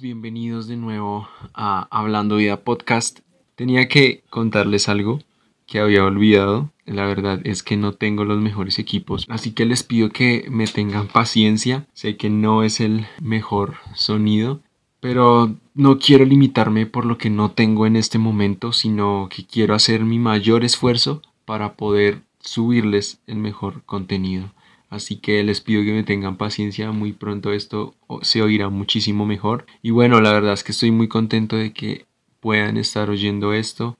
bienvenidos de nuevo a Hablando Vida Podcast. Tenía que contarles algo que había olvidado. La verdad es que no tengo los mejores equipos, así que les pido que me tengan paciencia. Sé que no es el mejor sonido, pero no quiero limitarme por lo que no tengo en este momento, sino que quiero hacer mi mayor esfuerzo para poder subirles el mejor contenido. Así que les pido que me tengan paciencia, muy pronto esto se oirá muchísimo mejor. Y bueno, la verdad es que estoy muy contento de que puedan estar oyendo esto,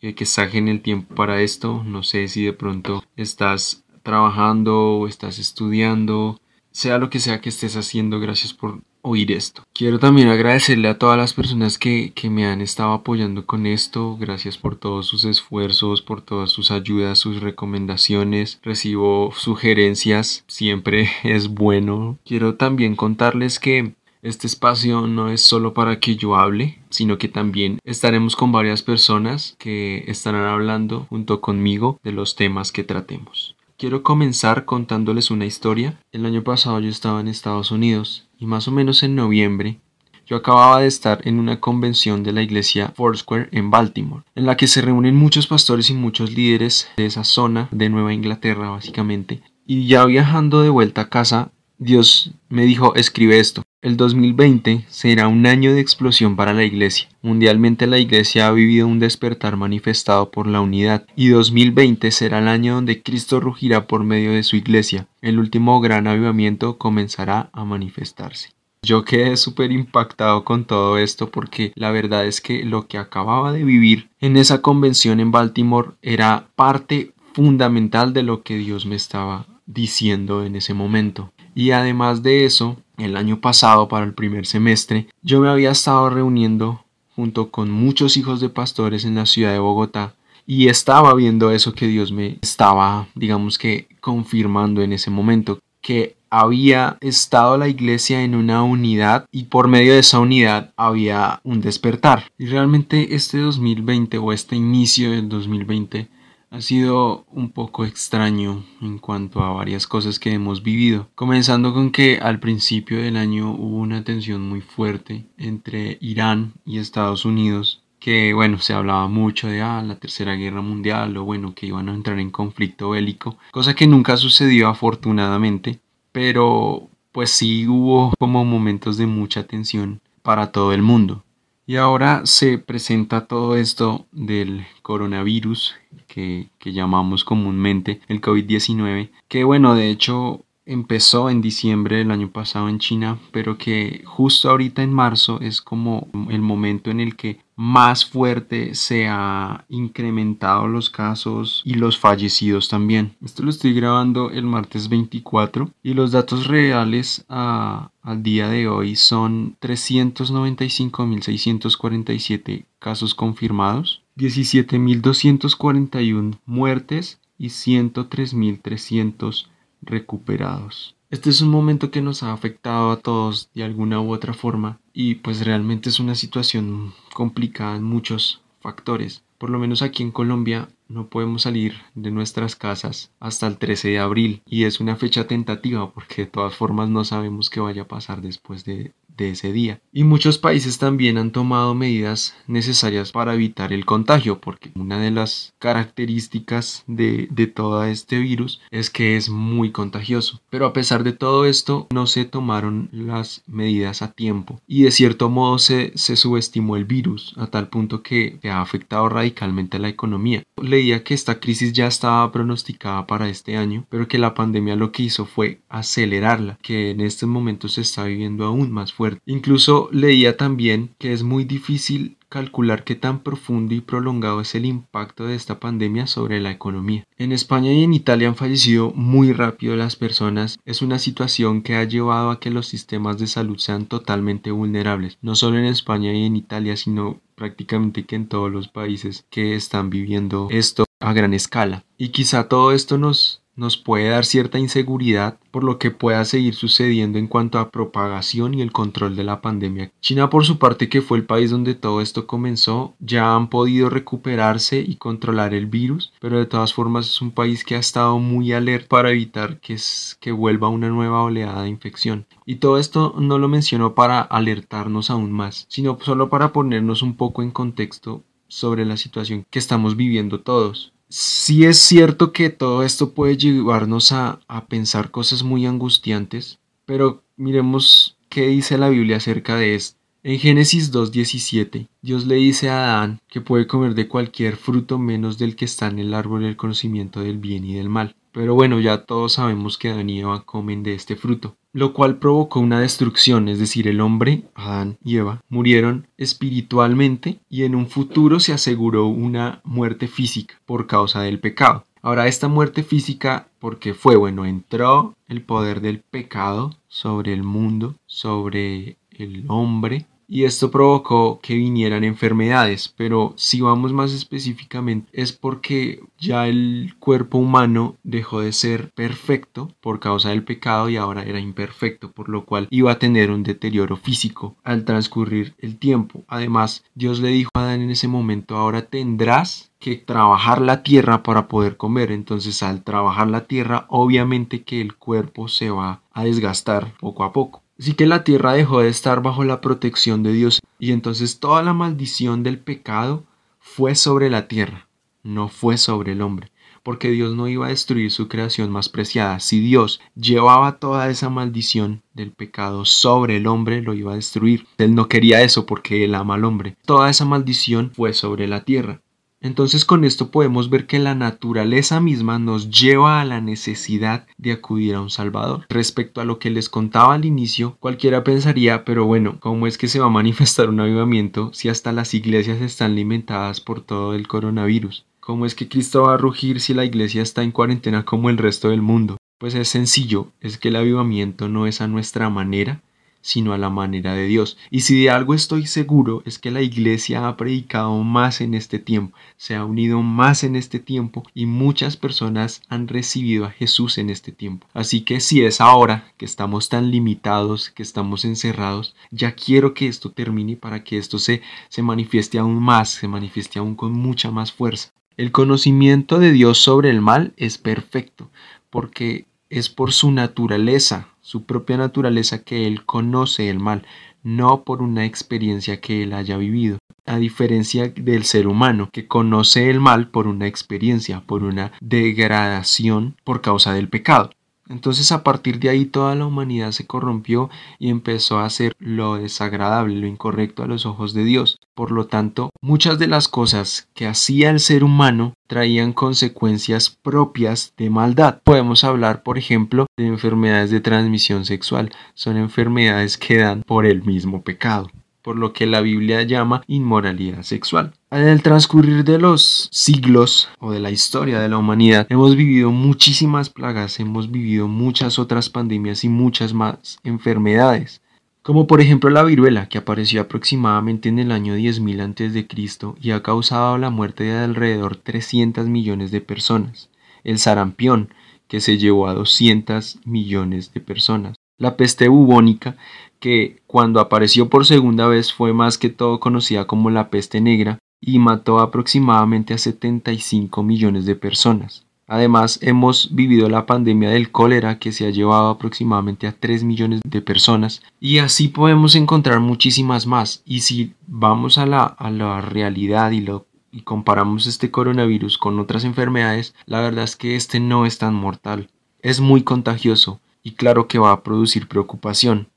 eh, que saquen el tiempo para esto. No sé si de pronto estás trabajando o estás estudiando, sea lo que sea que estés haciendo, gracias por oír esto. Quiero también agradecerle a todas las personas que, que, me han estado apoyando con esto. Gracias por todos sus esfuerzos, por todas sus ayudas, sus recomendaciones. Recibo sugerencias, siempre es bueno. Quiero también contarles que este espacio no es solo para que yo hable, sino que también estaremos con varias personas que estarán hablando junto conmigo de los temas que tratemos. Quiero comenzar contándoles una historia. El año pasado yo estaba en Estados Unidos y más o menos en noviembre yo acababa de estar en una convención de la iglesia Foursquare en Baltimore, en la que se reúnen muchos pastores y muchos líderes de esa zona de Nueva Inglaterra básicamente. Y ya viajando de vuelta a casa, Dios me dijo, escribe esto. El 2020 será un año de explosión para la Iglesia. Mundialmente la Iglesia ha vivido un despertar manifestado por la unidad y 2020 será el año donde Cristo rugirá por medio de su Iglesia. El último gran avivamiento comenzará a manifestarse. Yo quedé súper impactado con todo esto porque la verdad es que lo que acababa de vivir en esa convención en Baltimore era parte fundamental de lo que Dios me estaba diciendo en ese momento. Y además de eso, el año pasado para el primer semestre, yo me había estado reuniendo junto con muchos hijos de pastores en la ciudad de Bogotá y estaba viendo eso que Dios me estaba, digamos que, confirmando en ese momento, que había estado la iglesia en una unidad y por medio de esa unidad había un despertar. Y realmente este 2020 o este inicio del 2020 ha sido un poco extraño en cuanto a varias cosas que hemos vivido. Comenzando con que al principio del año hubo una tensión muy fuerte entre Irán y Estados Unidos que bueno, se hablaba mucho de ah, la tercera guerra mundial o bueno, que iban a entrar en conflicto bélico, cosa que nunca sucedió afortunadamente, pero pues sí hubo como momentos de mucha tensión para todo el mundo. Y ahora se presenta todo esto del coronavirus que, que llamamos comúnmente el COVID-19, que bueno, de hecho empezó en diciembre del año pasado en China, pero que justo ahorita en marzo es como el momento en el que más fuerte se ha incrementado los casos y los fallecidos también. Esto lo estoy grabando el martes 24 y los datos reales al día de hoy son 395.647 casos confirmados, 17.241 muertes y 103.300 recuperados. Este es un momento que nos ha afectado a todos de alguna u otra forma y pues realmente es una situación complicada en muchos factores. Por lo menos aquí en Colombia no podemos salir de nuestras casas hasta el 13 de abril y es una fecha tentativa porque de todas formas no sabemos qué vaya a pasar después de, de ese día. Y muchos países también han tomado medidas necesarias para evitar el contagio, porque una de las características de, de todo este virus es que es muy contagioso. Pero a pesar de todo esto, no se tomaron las medidas a tiempo y de cierto modo se, se subestimó el virus a tal punto que, ha afectado radicalmente la economía. Leía que esta crisis ya estaba pronosticada para este año, pero que la pandemia lo que hizo fue acelerarla, que en este momento se está viviendo aún más fuerte Incluso leía también que es muy difícil calcular qué tan profundo y prolongado es el impacto de esta pandemia sobre la economía. En España y en Italia han fallecido muy rápido las personas. Es una situación que ha llevado a que los sistemas de salud sean totalmente vulnerables, no solo en España y en Italia, sino prácticamente en todos los países que están viviendo esto a gran escala. Y quizá todo esto nos nos puede dar cierta inseguridad por lo que pueda seguir sucediendo en cuanto a propagación y el control de la pandemia. China, por su parte, que fue el país donde todo esto comenzó, ya han podido recuperarse y controlar el virus, pero de todas formas es un país que ha estado muy alerta para evitar que, vuelva una nueva oleada de infección. Y todo esto no lo menciono para alertarnos aún más, sino solo para ponernos un poco en contexto sobre la situación que estamos viviendo todos. Sí es cierto que todo esto puede llevarnos a, pensar cosas muy angustiantes, pero miremos qué dice la Biblia acerca de esto. En Génesis 2.17, Dios le dice a Adán que puede comer de cualquier fruto menos del que está en el árbol del conocimiento del bien y del mal. Pero bueno, ya todos sabemos que Adán y Eva comen de este fruto lo cual provocó una destrucción, es decir, el hombre, Adán y Eva, murieron espiritualmente y en un futuro se aseguró una muerte física por causa del pecado. Ahora, esta muerte física, porque fue, bueno, entró el poder del pecado sobre el mundo, sobre el hombre, y esto provocó que vinieran enfermedades, pero si vamos más específicamente es porque ya el cuerpo humano dejó de ser perfecto por causa del pecado y ahora era imperfecto, por lo cual iba a tener un deterioro físico al transcurrir el tiempo. Además, Dios le dijo a Adán en ese momento, ahora tendrás que trabajar la tierra para poder comer. Entonces al trabajar la tierra, obviamente que el cuerpo se va a desgastar poco a poco. Así que la tierra dejó de estar bajo la protección de Dios y entonces toda la maldición del pecado fue sobre la tierra, no fue sobre el hombre, porque Dios no iba a destruir su creación más preciada. Si Dios llevaba toda esa maldición del pecado sobre el hombre, lo iba a destruir. Él no quería eso porque él ama al hombre. Toda esa maldición fue sobre la tierra. Entonces con esto podemos ver que la naturaleza misma nos lleva a la necesidad de acudir a un Salvador. Respecto a lo que les contaba al inicio, cualquiera pensaría, pero bueno, ¿cómo es que se va a manifestar un avivamiento si hasta las iglesias están limitadas por todo el coronavirus? ¿Cómo es que Cristo va a rugir si la iglesia está en cuarentena como el resto del mundo? Pues es sencillo, es que el avivamiento no es a nuestra manera, sino a la manera de Dios. Y si de algo estoy seguro es que la iglesia ha predicado más en este tiempo, se ha unido más en este tiempo y muchas personas han recibido a Jesús en este tiempo. Así que si es ahora que estamos tan limitados, que estamos encerrados, ya quiero que esto termine para que esto se, se manifieste aún más, se manifieste aún con mucha más fuerza. El conocimiento de Dios sobre el mal es perfecto, porque es por su naturaleza, su propia naturaleza que él conoce el mal, no por una experiencia que él haya vivido, a diferencia del ser humano que conoce el mal por una experiencia, por una degradación por causa del pecado. Entonces a partir de ahí toda la humanidad se corrompió y empezó a hacer lo desagradable, lo incorrecto a los ojos de Dios. Por lo tanto, muchas de las cosas que hacía el ser humano traían consecuencias propias de maldad. Podemos hablar, por ejemplo, de enfermedades de transmisión sexual. Son enfermedades que dan por el mismo pecado por lo que la Biblia llama inmoralidad sexual. En el transcurrir de los siglos o de la historia de la humanidad hemos vivido muchísimas plagas, hemos vivido muchas otras pandemias y muchas más enfermedades, como por ejemplo la viruela que apareció aproximadamente en el año 10.000 a.C. y ha causado la muerte de alrededor 300 millones de personas, el sarampión que se llevó a 200 millones de personas, la peste bubónica que cuando apareció por segunda vez fue más que todo conocida como la peste negra y mató aproximadamente a 75 millones de personas. Además, hemos vivido la pandemia del cólera que se ha llevado aproximadamente a 3 millones de personas y así podemos encontrar muchísimas más. Y si vamos a la, a la realidad y, lo, y comparamos este coronavirus con otras enfermedades, la verdad es que este no es tan mortal. Es muy contagioso y claro que va a producir preocupación.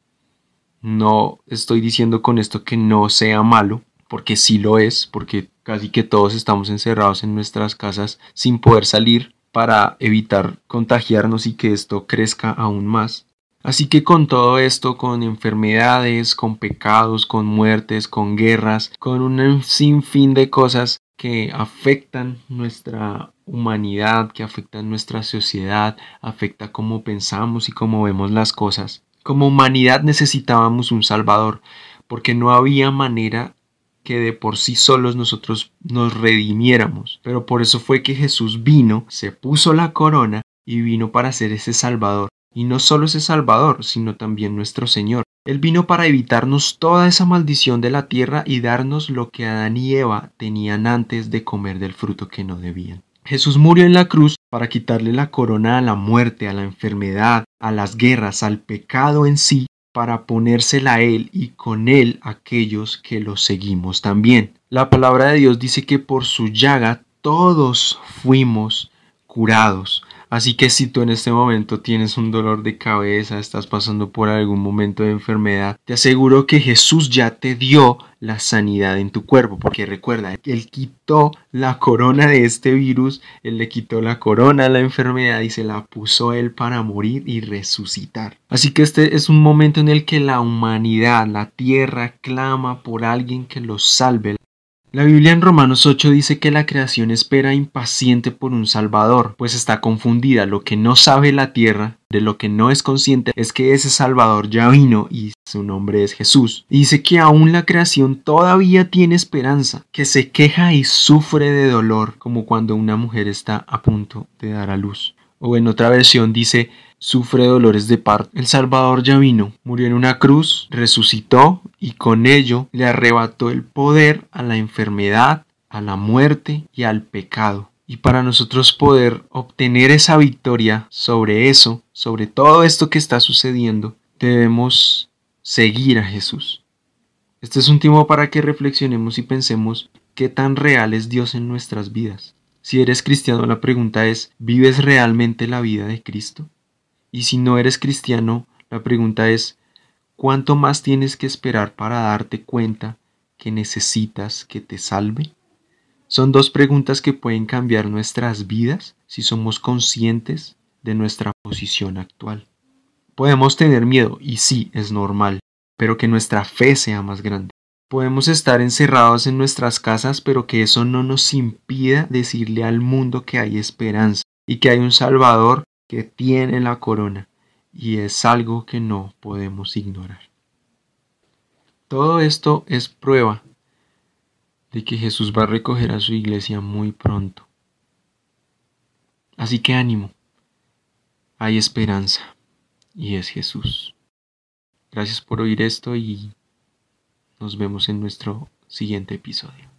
No estoy diciendo con esto que no sea malo, porque sí lo es, porque casi que todos estamos encerrados en nuestras casas sin poder salir para evitar contagiarnos y que esto crezca aún más. Así que con todo esto, con enfermedades, con pecados, con muertes, con guerras, con un sinfín de cosas que afectan nuestra humanidad, que afectan nuestra sociedad, afecta cómo pensamos y cómo vemos las cosas. Como humanidad necesitábamos un Salvador, porque no había manera que de por sí solos nosotros nos redimiéramos. Pero por eso fue que Jesús vino, se puso la corona y vino para ser ese Salvador. Y no solo ese Salvador, sino también nuestro Señor. Él vino para evitarnos toda esa maldición de la tierra y darnos lo que Adán y Eva tenían antes de comer del fruto que no debían. Jesús murió en la cruz para quitarle la corona a la muerte, a la enfermedad, a las guerras, al pecado en sí, para ponérsela a Él y con Él aquellos que lo seguimos también. La palabra de Dios dice que por su llaga todos fuimos curados. Así que si tú en este momento tienes un dolor de cabeza, estás pasando por algún momento de enfermedad, te aseguro que Jesús ya te dio la sanidad en tu cuerpo, porque recuerda, Él quitó la corona de este virus, Él le quitó la corona a la enfermedad y se la puso Él para morir y resucitar. Así que este es un momento en el que la humanidad, la tierra, clama por alguien que los salve. La Biblia en Romanos 8 dice que la creación espera impaciente por un Salvador, pues está confundida. Lo que no sabe la tierra, de lo que no es consciente, es que ese Salvador ya vino y su nombre es Jesús. dice que aún la creación todavía tiene esperanza, que se queja y sufre de dolor, como cuando una mujer está a punto de dar a luz. O en otra versión dice, sufre dolores de parto. El Salvador ya vino, murió en una cruz, resucitó y con ello le arrebató el poder a la enfermedad, a la muerte y al pecado. Y para nosotros poder obtener esa victoria sobre eso, sobre todo esto que está sucediendo, debemos seguir a Jesús. Este es un tiempo para que reflexionemos y pensemos qué tan real es Dios en nuestras vidas. Si eres cristiano, la pregunta es, ¿vives realmente la vida de Cristo? Y si no eres cristiano, la pregunta es, ¿cuánto más tienes que esperar para darte cuenta que necesitas que te salve? Son dos preguntas que pueden cambiar nuestras vidas si somos conscientes de nuestra posición actual. Podemos tener miedo, y sí, es normal, pero que nuestra fe sea más grande. Podemos estar encerrados en nuestras casas, pero que eso no nos impida decirle al mundo que hay esperanza y que hay un Salvador que tiene la corona y es algo que no podemos ignorar. Todo esto es prueba de que Jesús va a recoger a su iglesia muy pronto. Así que ánimo, hay esperanza y es Jesús. Gracias por oír esto y nos vemos en nuestro siguiente episodio.